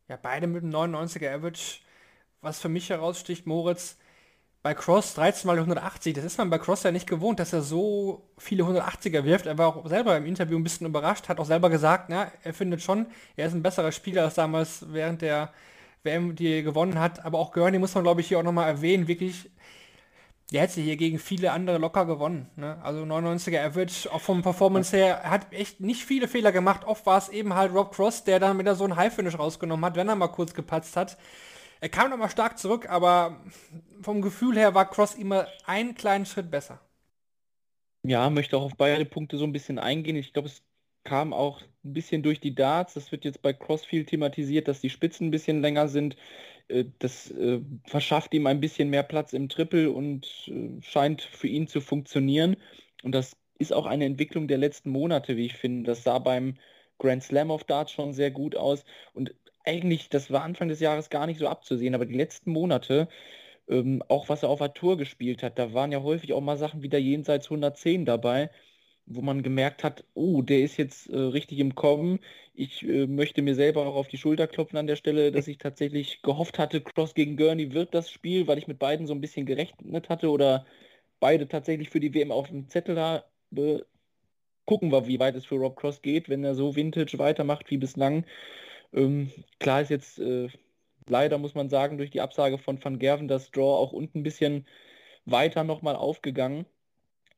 Ja, beide mit dem 99er Average was für mich heraussticht, Moritz, bei Cross 13 mal 180, das ist man bei Cross ja nicht gewohnt, dass er so viele 180er wirft. Er war auch selber im Interview ein bisschen überrascht, hat auch selber gesagt, na, er findet schon, er ist ein besserer Spieler als damals während der WM, die gewonnen hat. Aber auch Gurney muss man, glaube ich, hier auch nochmal erwähnen, wirklich, der hätte hier gegen viele andere locker gewonnen. Ne? Also 99er Average, auch vom Performance her, er hat echt nicht viele Fehler gemacht. Oft war es eben halt Rob Cross, der dann wieder so ein High-Finish rausgenommen hat, wenn er mal kurz gepatzt hat. Er kam nochmal stark zurück, aber vom Gefühl her war Cross immer einen kleinen Schritt besser.
Ja, möchte auch auf beide Punkte so ein bisschen eingehen. Ich glaube, es kam auch ein bisschen durch die Darts. Das wird jetzt bei Cross viel thematisiert, dass die Spitzen ein bisschen länger sind. Äh, das äh, verschafft ihm ein bisschen mehr Platz im Triple und äh, scheint für ihn zu funktionieren. Und das ist auch eine Entwicklung der letzten Monate, wie ich finde. Das sah beim Grand Slam of Darts schon sehr gut aus. Und eigentlich, das war Anfang des Jahres gar nicht so abzusehen, aber die letzten Monate, ähm, auch was er auf der Tour gespielt hat, da waren ja häufig auch mal Sachen wieder jenseits 110 dabei, wo man gemerkt hat, oh, der ist jetzt äh, richtig im Kommen. Ich äh, möchte mir selber auch auf die Schulter klopfen an der Stelle, dass ich tatsächlich gehofft hatte, Cross gegen Gurney wird das Spiel, weil ich mit beiden so ein bisschen gerechnet hatte oder beide tatsächlich für die WM auf dem Zettel habe. Gucken wir, wie weit es für Rob Cross geht, wenn er so Vintage weitermacht wie bislang. Ähm, klar ist jetzt äh, leider, muss man sagen, durch die Absage von Van Gerven das Draw auch unten ein bisschen weiter nochmal aufgegangen.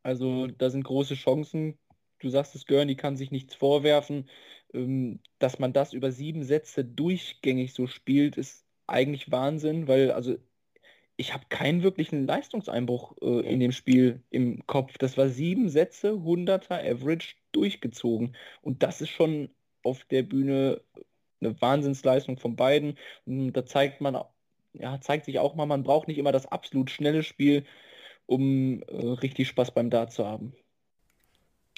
Also da sind große Chancen. Du sagst es, Gurney kann sich nichts vorwerfen. Ähm, dass man das über sieben Sätze durchgängig so spielt, ist eigentlich Wahnsinn, weil also ich habe keinen wirklichen Leistungseinbruch äh, in dem Spiel im Kopf. Das war sieben Sätze, 100er Average durchgezogen. Und das ist schon auf der Bühne eine Wahnsinnsleistung von beiden. Und da zeigt man, ja, zeigt sich auch mal, man braucht nicht immer das absolut schnelle Spiel, um äh, richtig Spaß beim Dart zu haben.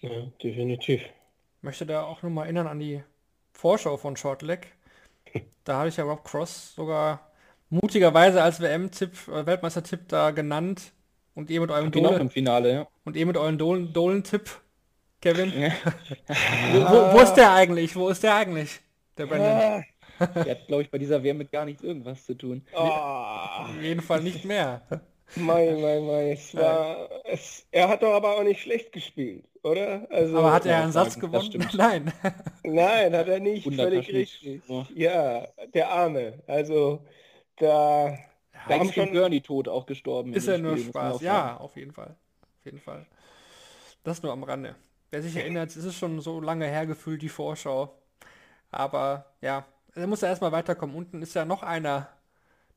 Ja, definitiv.
Möchte da auch nochmal erinnern an die Vorschau von Shortleg. Da hatte ich ja Rob Cross sogar mutigerweise als WM-Tipp, äh, Weltmeister-Tipp da genannt. Und ihr mit eurem
Dolan. im Finale, ja.
Und ihr mit eurem Dolan-Tipp, Kevin. Ja. wo, wo, ist der eigentlich? Wo ist der eigentlich? Der
Brandon. Der hat, glaube ich, bei dieser WM mit gar nichts irgendwas zu tun.
Oh. Auf jeden Fall nicht mehr.
Mein, mein, mein. Es war, es, er hat doch aber auch nicht schlecht gespielt, oder?
Also, aber hat er einen Satz gewonnen?
Nein. Nein, hat er nicht. Völlig richtig. Ja, der Arme. Also da,
da ist schon Gurney tot auch gestorben.
Ist er nur Spaß. Ja, auf jeden Fall. Auf jeden Fall. Das nur am Rande. Wer sich erinnert, ist es schon so lange hergefühlt, die Vorschau. Aber ja, er muss ja erstmal weiterkommen. Unten ist ja noch einer,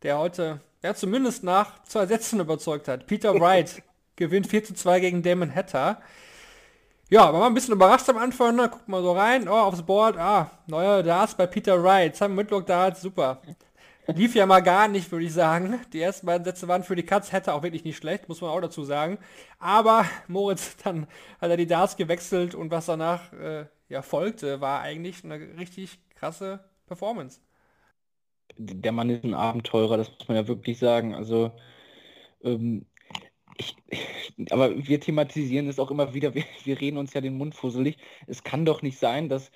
der heute, ja zumindest nach zwei Sätzen überzeugt hat. Peter Wright gewinnt 4 zu 2 gegen Damon Hatter. Ja, war mal ein bisschen überrascht am Anfang, ne? guckt mal so rein, oh, aufs Board, ah, neuer Darts bei Peter Wright, Simon Whitlock Darts, super. Lief ja mal gar nicht, würde ich sagen. Die ersten beiden Sätze waren für die Katz, hätte auch wirklich nicht schlecht, muss man auch dazu sagen. Aber Moritz, dann hat er die Darts gewechselt und was danach äh, ja, folgte, war eigentlich eine richtig krasse Performance.
Der Mann ist ein Abenteurer, das muss man ja wirklich sagen. Also, ähm, ich, aber wir thematisieren es auch immer wieder, wir, wir reden uns ja den Mund fusselig. Es kann doch nicht sein, dass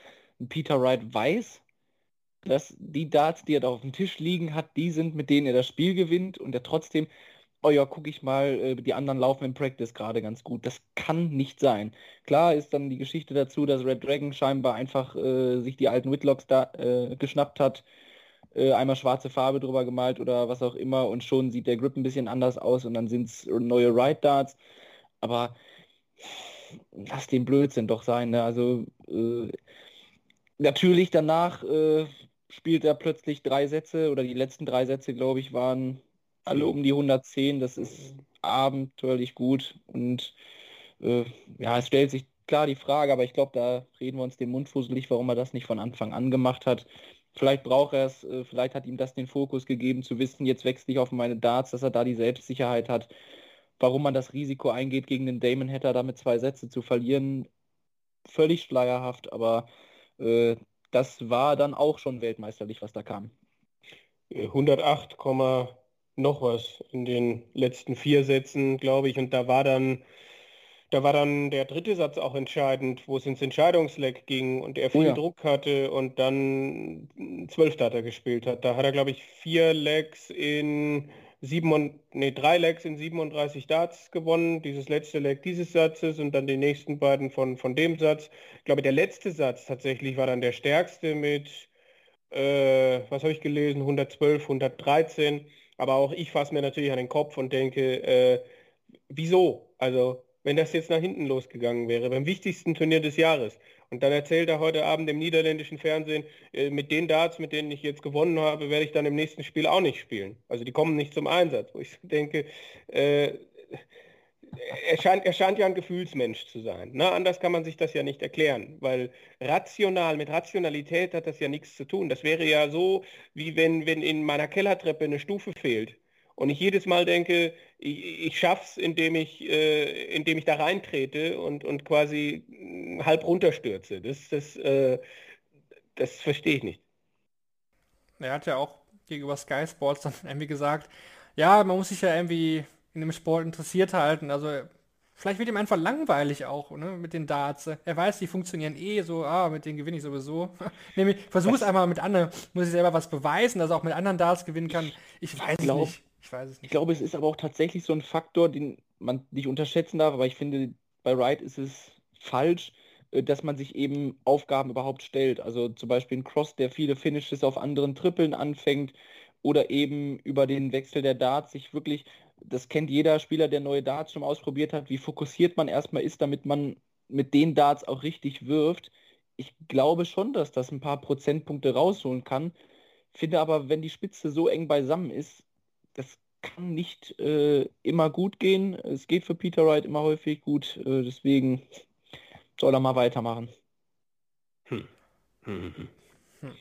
Peter Wright weiß, dass die Darts, die er da auf dem Tisch liegen hat, die sind, mit denen er das Spiel gewinnt und er trotzdem, oh ja, gucke ich mal, äh, die anderen laufen im Practice gerade ganz gut. Das kann nicht sein. Klar ist dann die Geschichte dazu, dass Red Dragon scheinbar einfach äh, sich die alten Whitlocks da äh, geschnappt hat, äh, einmal schwarze Farbe drüber gemalt oder was auch immer und schon sieht der Grip ein bisschen anders aus und dann sind es neue Ride Darts. Aber lass den Blödsinn doch sein. Ne? Also äh, natürlich danach äh, spielt er plötzlich drei Sätze oder die letzten drei Sätze, glaube ich, waren alle um die 110. Das ist abenteuerlich gut und äh, ja, es stellt sich klar die Frage, aber ich glaube, da reden wir uns den Mund fusselig, warum er das nicht von Anfang an gemacht hat. Vielleicht braucht er es, äh, vielleicht hat ihm das den Fokus gegeben, zu wissen, jetzt wechsle ich auf meine Darts, dass er da die Selbstsicherheit hat. Warum man das Risiko eingeht, gegen den Damon hätte er damit zwei Sätze zu verlieren, völlig schleierhaft, aber äh, das war dann auch schon weltmeisterlich, was da kam.
108, noch was in den letzten vier Sätzen, glaube ich. Und da war dann, da war dann der dritte Satz auch entscheidend, wo es ins Entscheidungsleck ging und er viel oh ja. Druck hatte und dann zwölf Starter gespielt hat. Da hat er, glaube ich, vier Legs in sieben und, nee, drei Legs in 37 Darts gewonnen, dieses letzte Leg dieses Satzes und dann die nächsten beiden von, von dem Satz. Ich glaube, der letzte Satz tatsächlich war dann der stärkste mit, äh, was habe ich gelesen, 112, 113. Aber auch ich fasse mir natürlich an den Kopf und denke, äh, wieso? Also, wenn das jetzt nach hinten losgegangen wäre, beim wichtigsten Turnier des Jahres, und dann erzählt er heute Abend im niederländischen Fernsehen, äh, mit den Darts, mit denen ich jetzt gewonnen habe, werde ich dann im nächsten Spiel auch nicht spielen. Also die kommen nicht zum Einsatz, wo ich denke, äh, er, scheint, er scheint ja ein Gefühlsmensch zu sein. Ne? Anders kann man sich das ja nicht erklären, weil rational, mit Rationalität hat das ja nichts zu tun. Das wäre ja so, wie wenn, wenn in meiner Kellertreppe eine Stufe fehlt und ich jedes Mal denke, ich, ich schaff's, indem ich, äh, indem ich da reintrete und, und quasi hm, halb runterstürze. Das, das, äh, das verstehe ich nicht.
Er hat ja auch gegenüber Sky Sports dann irgendwie gesagt, ja, man muss sich ja irgendwie in dem Sport interessiert halten. Also vielleicht wird ihm einfach langweilig auch, ne, mit den Darts. Er weiß, die funktionieren eh so, ah, mit denen gewinne ich sowieso. Nämlich, versuche es einmal mit anderen, muss ich selber was beweisen, dass er auch mit anderen Darts gewinnen kann. Ich weiß ich glaub, nicht.
Ich weiß es nicht. Ich glaube, es ist aber auch tatsächlich so ein Faktor, den man nicht unterschätzen darf, aber ich finde, bei Wright ist es falsch, äh, dass man sich eben Aufgaben überhaupt stellt. Also zum Beispiel ein Cross, der viele Finishes auf anderen Trippeln anfängt oder eben über den Wechsel der Darts sich wirklich, das kennt jeder Spieler, der neue Darts schon ausprobiert hat, wie fokussiert man erstmal ist, damit man mit den Darts auch richtig wirft ich glaube schon, dass das ein paar Prozentpunkte rausholen kann. Finde aber, wenn die Spitze so eng beisammen ist, das kann nicht äh, immer gut gehen. Es geht für Peter Wright immer häufig gut. Äh, deswegen soll er mal weitermachen.
Hm. Hm. Hm.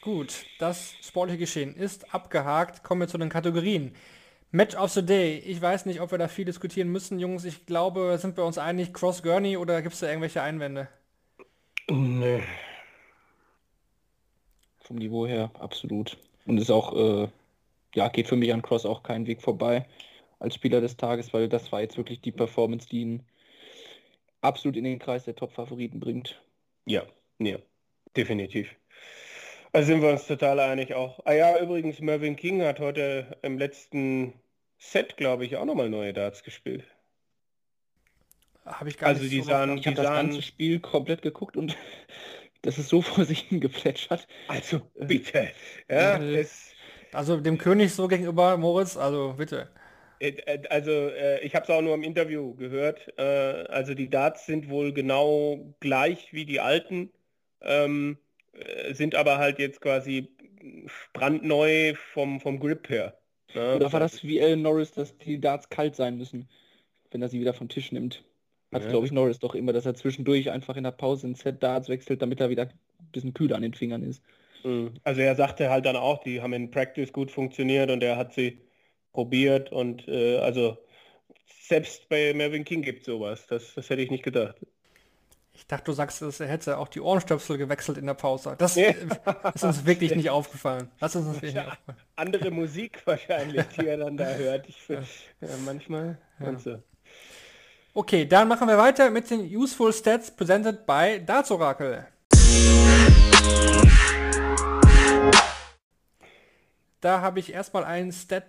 Gut, das sportliche Geschehen ist abgehakt. Kommen wir zu den Kategorien. Match of the Day. Ich weiß nicht, ob wir da viel diskutieren müssen, Jungs. Ich glaube, sind wir uns einig, Cross Gurney oder gibt es da irgendwelche Einwände?
Nee. Vom Niveau her absolut. Und ist auch, äh, ja, geht für mich an Cross auch keinen Weg vorbei als Spieler des Tages, weil das war jetzt wirklich die Performance, die ihn absolut in den Kreis der Top-Favoriten bringt.
Ja, ja, definitiv. Also sind wir uns total einig auch. Ah ja, übrigens, Mervyn King hat heute im letzten Set, glaube ich, auch nochmal neue Darts gespielt.
Habe ich gar also nicht die so sahen, Ich habe das ganze Spiel komplett geguckt und das ist so vor sich hingeplätschert.
Also bitte. Ja,
äh, also dem König so gegenüber, Moritz, also bitte.
Äh, äh, also äh, ich habe es auch nur im Interview gehört. Äh, also die Darts sind wohl genau gleich wie die alten, ähm, sind aber halt jetzt quasi brandneu vom, vom Grip her.
Ja, Oder war das wie Alan Norris, dass die Darts kalt sein müssen, wenn er sie wieder vom Tisch nimmt? Hat, ja. glaube ich, Norris doch immer, dass er zwischendurch einfach in der Pause ein Set Darts wechselt, damit er wieder ein bisschen kühler an den Fingern ist.
Mhm. Also er sagte halt dann auch, die haben in Practice gut funktioniert und er hat sie probiert und äh, also selbst bei Mervyn King gibt sowas. Das, das hätte ich nicht gedacht.
Ich dachte, du sagst, er hätte auch die Ohrenstöpsel gewechselt in der Pause. Das ja. ist uns wirklich nicht aufgefallen. Das ist uns wirklich
ja, Andere Musik wahrscheinlich, die er dann da hört. Ich, ja. manchmal. Ja. So.
Okay, dann machen wir weiter mit den Useful Stats presented by Darts Oracle. Da habe ich erstmal einen Stat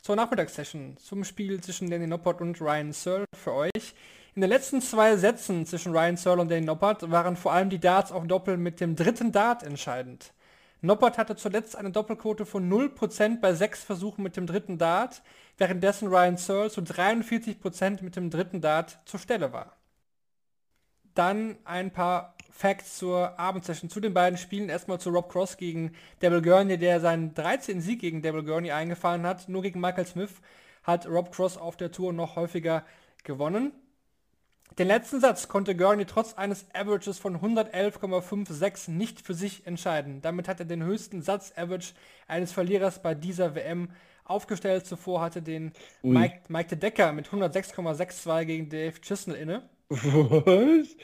zur Nachmittagssession zum Spiel zwischen Danny Noppert und Ryan Searle für euch. In den letzten zwei Sätzen zwischen Ryan Searle und Danny Noppert waren vor allem die Darts auf Doppel mit dem dritten Dart entscheidend. Noppert hatte zuletzt eine Doppelquote von 0% bei sechs Versuchen mit dem dritten Dart, währenddessen Ryan Searle zu 43% mit dem dritten Dart zur Stelle war. Dann ein paar Facts zur Abendsession zu den beiden Spielen. Erstmal zu Rob Cross gegen Devil Gurney, der seinen 13. Sieg gegen Devil Gurney eingefahren hat. Nur gegen Michael Smith hat Rob Cross auf der Tour noch häufiger gewonnen. Den letzten Satz konnte Gurney trotz eines Averages von 111,56 nicht für sich entscheiden. Damit hat er den höchsten Satz-Average eines Verlierers bei dieser WM aufgestellt. Zuvor hatte den Mike, Mike de Decker mit 106,62 gegen Dave Chisnell inne. Was?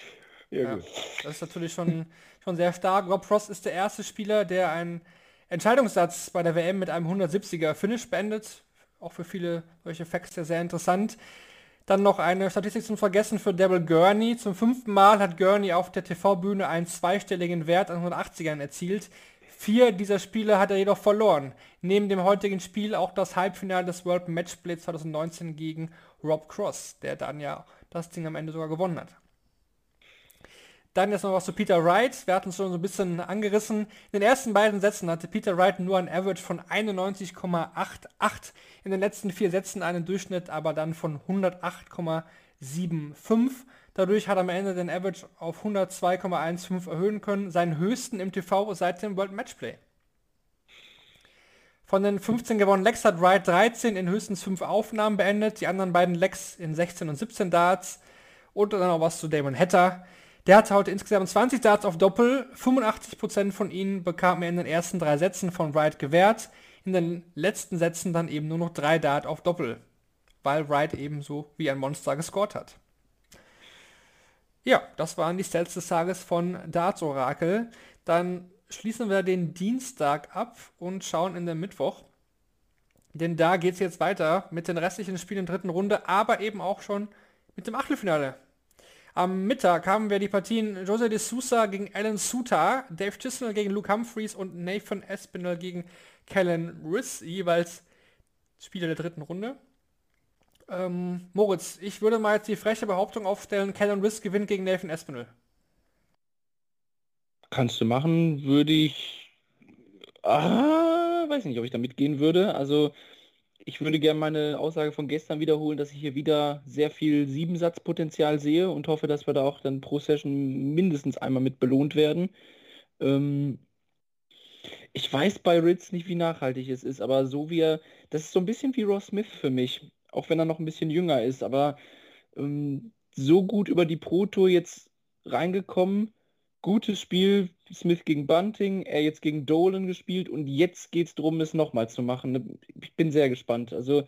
Ja, ja, das ist natürlich schon, schon sehr stark. Rob Frost ist der erste Spieler, der einen Entscheidungssatz bei der WM mit einem 170er Finish beendet. Auch für viele solche Facts sehr interessant. Dann noch eine Statistik zum Vergessen für Devil Gurney. Zum fünften Mal hat Gurney auf der TV-Bühne einen zweistelligen Wert an 180ern erzielt. Vier dieser Spiele hat er jedoch verloren. Neben dem heutigen Spiel auch das Halbfinale des World Matchplay 2019 gegen Rob Cross, der dann ja das Ding am Ende sogar gewonnen hat. Dann jetzt noch was zu Peter Wright. Wir hatten es schon so ein bisschen angerissen. In den ersten beiden Sätzen hatte Peter Wright nur ein Average von 91,88. In den letzten vier Sätzen einen Durchschnitt aber dann von 108,75. Dadurch hat er am Ende den Average auf 102,15 erhöhen können, seinen höchsten im TV seit dem World Matchplay. Von den 15 gewonnenen Lecks hat Wright 13 in höchstens 5 Aufnahmen beendet, die anderen beiden Lecks in 16 und 17 Darts. Und dann noch was zu Damon Hatter. Der hatte heute insgesamt 20 Darts auf Doppel. 85% von ihnen bekam er in den ersten drei Sätzen von Wright gewährt. In den letzten Sätzen dann eben nur noch drei Dart auf Doppel. Weil Wright eben so wie ein Monster gescored hat. Ja, das waren die Stats des Tages von Darts Orakel. Dann schließen wir den Dienstag ab und schauen in den Mittwoch. Denn da geht es jetzt weiter mit den restlichen Spielen der dritten Runde, aber eben auch schon mit dem Achtelfinale am Mittag haben wir die Partien Jose de Sousa gegen Alan Suta, Dave Chisnell gegen Luke Humphreys und Nathan Espinel gegen Kellen Riss, jeweils Spieler der dritten Runde. Ähm, Moritz, ich würde mal jetzt die freche Behauptung aufstellen, Kellen Riss gewinnt gegen Nathan Espinel.
Kannst du machen, würde ich... Ah, weiß nicht, ob ich da mitgehen würde. Also ich würde gerne meine Aussage von gestern wiederholen, dass ich hier wieder sehr viel Siebensatzpotenzial sehe und hoffe, dass wir da auch dann pro Session mindestens einmal mit belohnt werden. Ähm, ich weiß bei Ritz nicht, wie nachhaltig es ist, aber so wie er, das ist so ein bisschen wie Ross Smith für mich, auch wenn er noch ein bisschen jünger ist, aber ähm, so gut über die Pro Tour jetzt reingekommen. Gutes Spiel, Smith gegen Bunting, er jetzt gegen Dolan gespielt und jetzt geht es darum, es nochmal zu machen. Ich bin sehr gespannt. Also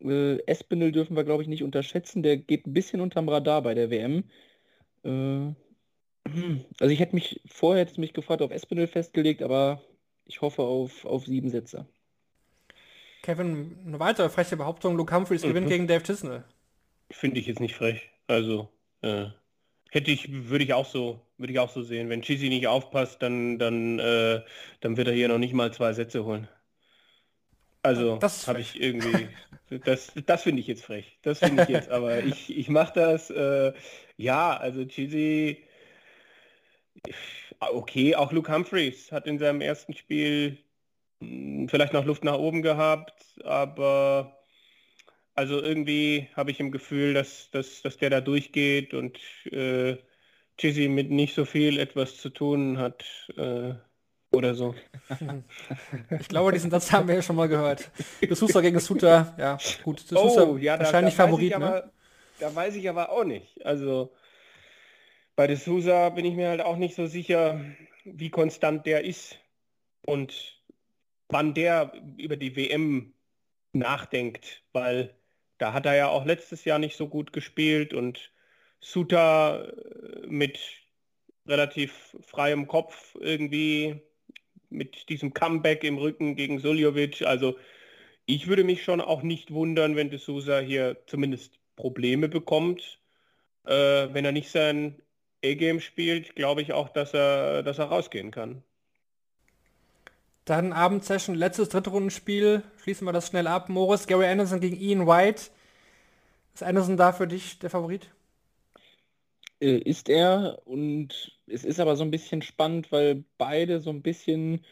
äh, Espinel dürfen wir, glaube ich, nicht unterschätzen. Der geht ein bisschen unterm Radar bei der WM. Äh, also ich hätte mich vorher hätte mich gefragt auf Espinel festgelegt, aber ich hoffe auf, auf sieben Sätze.
Kevin, eine weitere freche Behauptung, Luke Humphreys gewinnt mhm. gegen Dave Tisnell.
Finde ich jetzt nicht frech. Also äh, hätte ich, würde ich auch so, würde ich auch so sehen. Wenn Chizzy nicht aufpasst, dann, dann, äh, dann wird er hier noch nicht mal zwei Sätze holen. Also habe ich irgendwie, das, das finde ich jetzt frech. Das finde ich jetzt, aber ich, ich mache das. Äh, ja, also Chizzy, okay, auch Luke Humphreys hat in seinem ersten Spiel hm, vielleicht noch Luft nach oben gehabt, aber also irgendwie habe ich im Gefühl, dass, dass, dass der da durchgeht und äh, Chizzy mit nicht so viel etwas zu tun hat äh, oder so.
Ich glaube, diesen Satz haben wir ja schon mal gehört. D'Souza gegen Suter, ja gut.
D'Souza oh, ja, wahrscheinlich da, Favorit. Aber, ne? Da weiß ich aber auch nicht. Also bei D'Souza bin ich mir halt auch nicht so sicher, wie konstant der ist und wann der über die WM nachdenkt, weil da hat er ja auch letztes Jahr nicht so gut gespielt und Suta äh, mit relativ freiem Kopf irgendwie mit diesem Comeback im Rücken gegen Suljovic. Also ich würde mich schon auch nicht wundern, wenn De Sousa hier zumindest Probleme bekommt. Äh, wenn er nicht sein A-Game spielt, glaube ich auch, dass er, dass er rausgehen kann.
Dann Abendsession, letztes dritte Rundenspiel. Schließen wir das schnell ab. Morris, Gary Anderson gegen Ian White. Ist Anderson da für dich der Favorit?
Äh, ist er und es ist aber so ein bisschen spannend, weil beide so ein bisschen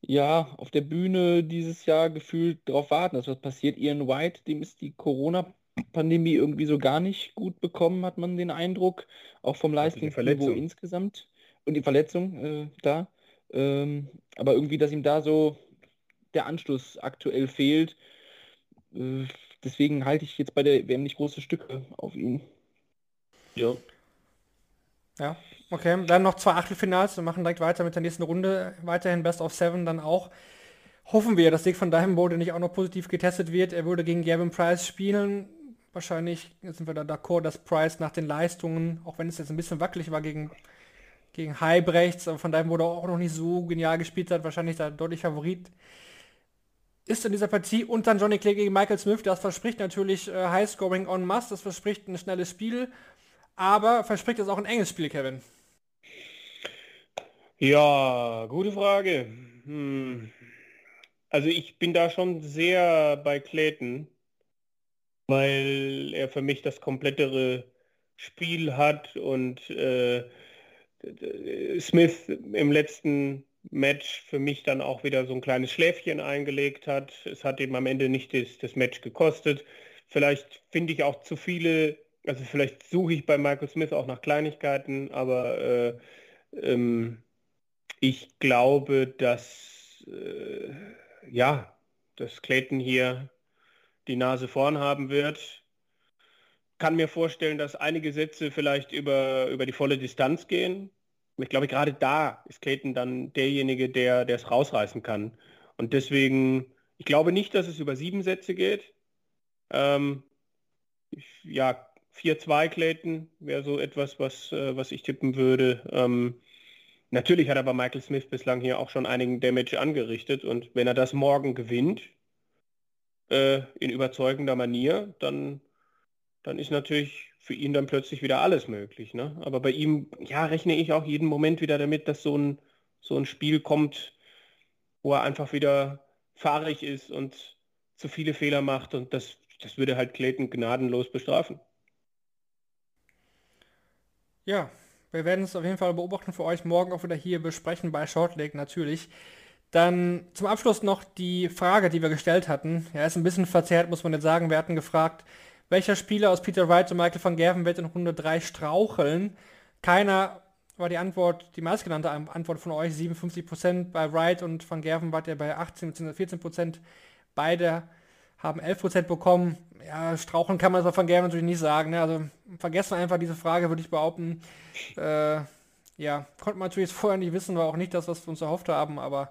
ja auf der Bühne dieses Jahr gefühlt darauf warten, dass was passiert. Ian White, dem ist die Corona-Pandemie irgendwie so gar nicht gut bekommen, hat man den Eindruck, auch vom Leistungsniveau insgesamt und die Verletzung äh, da. Ähm, aber irgendwie, dass ihm da so der Anschluss aktuell fehlt. Äh, deswegen halte ich jetzt bei der WM nicht große Stücke auf ihn.
Ja. Ja, okay. Dann noch zwei Achtelfinals. Wir machen direkt weiter mit der nächsten Runde. Weiterhin Best of Seven dann auch. Hoffen wir, dass Dick von Diamond nicht auch noch positiv getestet wird. Er würde gegen Gavin Price spielen. Wahrscheinlich sind wir da d'accord, dass Price nach den Leistungen, auch wenn es jetzt ein bisschen wackelig war gegen gegen Heibrechts, aber von daher wurde auch noch nicht so genial gespielt hat, wahrscheinlich da deutlich Favorit ist in dieser Partie und dann Johnny Clay gegen Michael Smith, das verspricht natürlich äh, Highscoring on Must, das verspricht ein schnelles Spiel, aber verspricht es auch ein enges Spiel, Kevin?
Ja, gute Frage. Hm. Also ich bin da schon sehr bei Clayton, weil er für mich das komplettere Spiel hat und äh, Smith im letzten Match für mich dann auch wieder so ein kleines Schläfchen eingelegt hat. Es hat ihm am Ende nicht das, das Match gekostet. Vielleicht finde ich auch zu viele, also vielleicht suche ich bei Michael Smith auch nach Kleinigkeiten, aber äh, ähm, ich glaube, dass äh, ja, dass Clayton hier die Nase vorn haben wird. Kann mir vorstellen, dass einige Sätze vielleicht über, über die volle Distanz gehen ich glaube, gerade da ist Clayton dann derjenige, der es rausreißen kann. Und deswegen, ich glaube nicht, dass es über sieben Sätze geht. Ähm, ich, ja, 4-2 Clayton wäre so etwas, was, äh, was ich tippen würde. Ähm, natürlich hat aber Michael Smith bislang hier auch schon einigen Damage angerichtet und wenn er das morgen gewinnt, äh, in überzeugender Manier, dann, dann ist natürlich für ihn dann plötzlich wieder alles möglich. Ne? Aber bei ihm, ja, rechne ich auch jeden Moment wieder damit, dass so ein, so ein Spiel kommt, wo er einfach wieder fahrig ist und zu viele Fehler macht und das, das würde halt Clayton gnadenlos bestrafen.
Ja, wir werden es auf jeden Fall beobachten für euch morgen auch wieder hier besprechen bei Shortleg natürlich. Dann zum Abschluss noch die Frage, die wir gestellt hatten. Ja, ist ein bisschen verzerrt, muss man jetzt sagen. Wir hatten gefragt, welcher Spieler aus Peter Wright und Michael van Gerven wird in Runde 3 straucheln? Keiner war die Antwort, die meistgenannte Antwort von euch, 57%. Bei Wright und van Gerven wart ihr bei 18 bzw. 14%. Beide haben 11% bekommen. Ja, straucheln kann man so van Gerven natürlich nicht sagen. Ne? Also vergessen einfach diese Frage, würde ich behaupten. Äh, ja, konnte man natürlich vorher nicht wissen, war auch nicht das, was wir uns erhofft haben, aber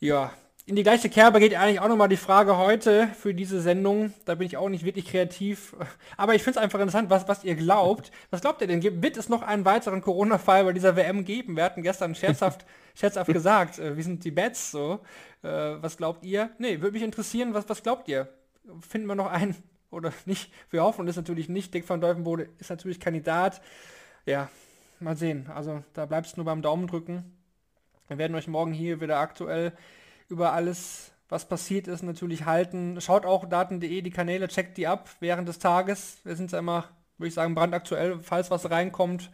ja, in die gleiche Kerbe geht eigentlich auch nochmal die Frage heute für diese Sendung. Da bin ich auch nicht wirklich kreativ. Aber ich finde es einfach interessant, was, was ihr glaubt. Was glaubt ihr denn? Wird es noch einen weiteren Corona-Fall bei dieser WM geben? Wir hatten gestern scherzhaft, scherzhaft gesagt, äh, wie sind die Bets so? Äh, was glaubt ihr? Nee, würde mich interessieren, was, was glaubt ihr? Finden wir noch einen oder nicht? Wir hoffen es natürlich nicht. Dick van Deuvenbode ist natürlich Kandidat. Ja, mal sehen. Also da bleibt es nur beim Daumen drücken. Wir werden euch morgen hier wieder aktuell über alles, was passiert ist, natürlich halten. Schaut auch daten.de, die Kanäle, checkt die ab während des Tages. Wir sind ja immer, würde ich sagen, brandaktuell, falls was reinkommt.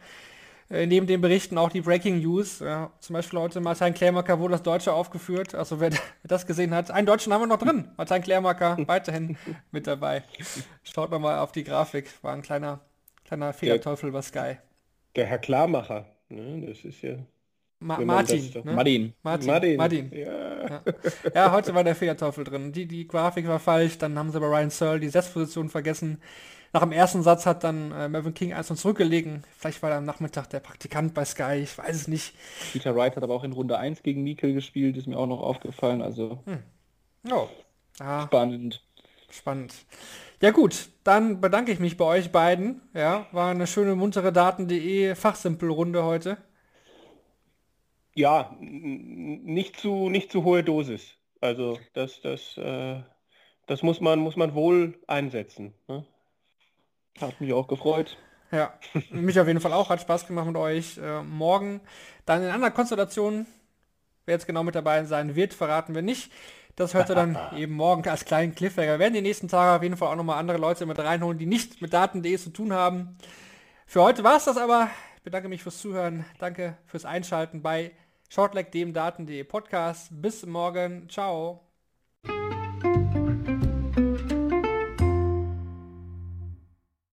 Äh, neben den Berichten auch die Breaking News. Ja, zum Beispiel heute Martin Klärmacker wurde das Deutsche aufgeführt. Also wer das gesehen hat, einen Deutschen haben wir noch drin. Martin Klärmacker weiterhin mit dabei. Schaut nochmal auf die Grafik. War ein kleiner, kleiner Fehlerteufel bei Sky.
Der Herr Klarmacher, ne? das ist ja
Ma Martin,
ne? Martin.
Martin. Martin. Martin. Ja. Ja. ja. heute war der Fehlerteufel drin. Die, die Grafik war falsch, dann haben sie bei Ryan Searle die Setzposition vergessen. Nach dem ersten Satz hat dann äh, Mervyn King eins und zurückgelegen. Vielleicht war er am Nachmittag der Praktikant bei Sky, ich weiß es nicht.
Peter Wright hat aber auch in Runde 1 gegen Mikkel gespielt, ist mir auch noch aufgefallen. Also
hm. oh. ah.
spannend.
Spannend. Ja gut, dann bedanke ich mich bei euch beiden. Ja, war eine schöne muntere Daten.de Fachsimpelrunde heute
ja, nicht zu, nicht zu hohe Dosis. Also das, das, äh, das muss man, muss man wohl einsetzen. Ne?
Hat mich auch gefreut.
Ja, mich auf jeden Fall auch. Hat Spaß gemacht mit euch. Äh, morgen dann in einer Konstellation, wer jetzt genau mit dabei sein wird, verraten wir nicht. Das hört ihr dann eben morgen als kleinen Cliffhanger. Wir werden die nächsten Tage auf jeden Fall auch nochmal andere Leute mit reinholen, die nicht mit Daten.de zu tun haben. Für heute war es das aber. Ich bedanke mich fürs Zuhören. Danke fürs Einschalten bei Shortleg, dem Daten.de Podcast. Bis morgen. Ciao.